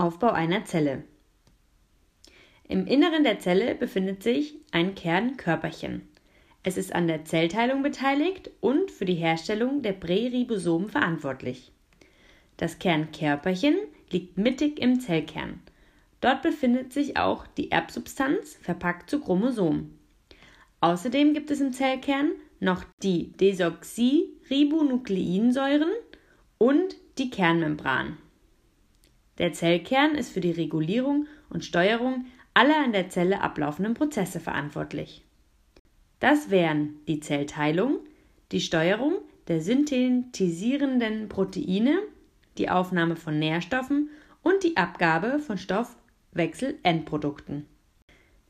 Aufbau einer Zelle. Im Inneren der Zelle befindet sich ein Kernkörperchen. Es ist an der Zellteilung beteiligt und für die Herstellung der Präribosomen verantwortlich. Das Kernkörperchen liegt mittig im Zellkern. Dort befindet sich auch die Erbsubstanz verpackt zu Chromosomen. Außerdem gibt es im Zellkern noch die Desoxyribonukleinsäuren und die Kernmembran. Der Zellkern ist für die Regulierung und Steuerung aller in der Zelle ablaufenden Prozesse verantwortlich. Das wären die Zellteilung, die Steuerung der synthetisierenden Proteine, die Aufnahme von Nährstoffen und die Abgabe von Stoffwechselendprodukten.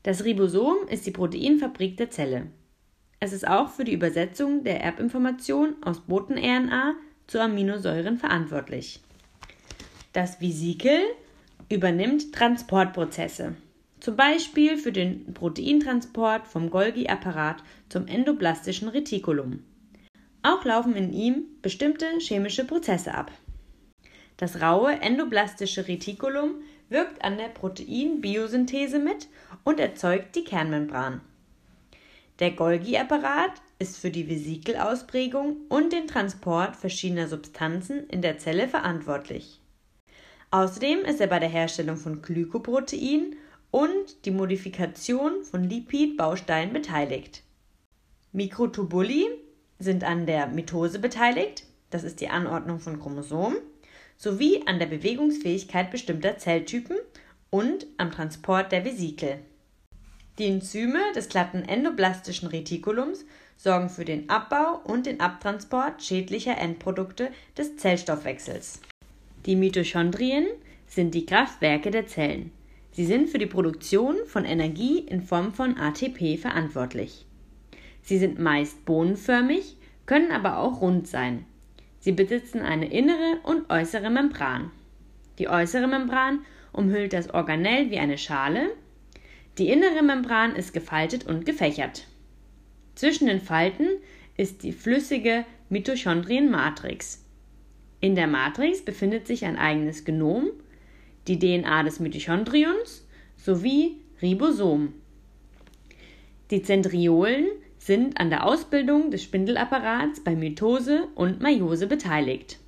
Das Ribosom ist die Proteinfabrik der Zelle. Es ist auch für die Übersetzung der Erbinformation aus Boten-RNA zu Aminosäuren verantwortlich. Das Vesikel übernimmt Transportprozesse, zum Beispiel für den Proteintransport vom Golgi-Apparat zum endoplastischen Retikulum. Auch laufen in ihm bestimmte chemische Prozesse ab. Das raue endoplastische Retikulum wirkt an der Proteinbiosynthese mit und erzeugt die Kernmembran. Der Golgi-Apparat ist für die Vesikelausprägung und den Transport verschiedener Substanzen in der Zelle verantwortlich. Außerdem ist er bei der Herstellung von Glykoprotein und die Modifikation von Lipidbausteinen beteiligt. Mikrotubuli sind an der Mitose beteiligt, das ist die Anordnung von Chromosomen, sowie an der Bewegungsfähigkeit bestimmter Zelltypen und am Transport der Vesikel. Die Enzyme des glatten endoplastischen Retikulums sorgen für den Abbau und den Abtransport schädlicher Endprodukte des Zellstoffwechsels. Die Mitochondrien sind die Kraftwerke der Zellen. Sie sind für die Produktion von Energie in Form von ATP verantwortlich. Sie sind meist bohnenförmig, können aber auch rund sein. Sie besitzen eine innere und äußere Membran. Die äußere Membran umhüllt das Organell wie eine Schale. Die innere Membran ist gefaltet und gefächert. Zwischen den Falten ist die flüssige Mitochondrienmatrix. In der Matrix befindet sich ein eigenes Genom, die DNA des Mitochondrions sowie Ribosom. Die Zentriolen sind an der Ausbildung des Spindelapparats bei Mitose und Meiose beteiligt.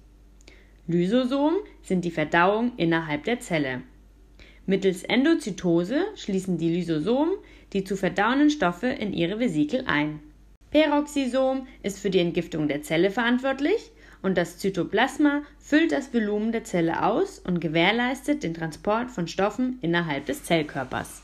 Lysosom sind die Verdauung innerhalb der Zelle. Mittels Endozytose schließen die Lysosomen die zu verdauenden Stoffe in ihre Vesikel ein. Peroxisom ist für die Entgiftung der Zelle verantwortlich und das Zytoplasma füllt das Volumen der Zelle aus und gewährleistet den Transport von Stoffen innerhalb des Zellkörpers.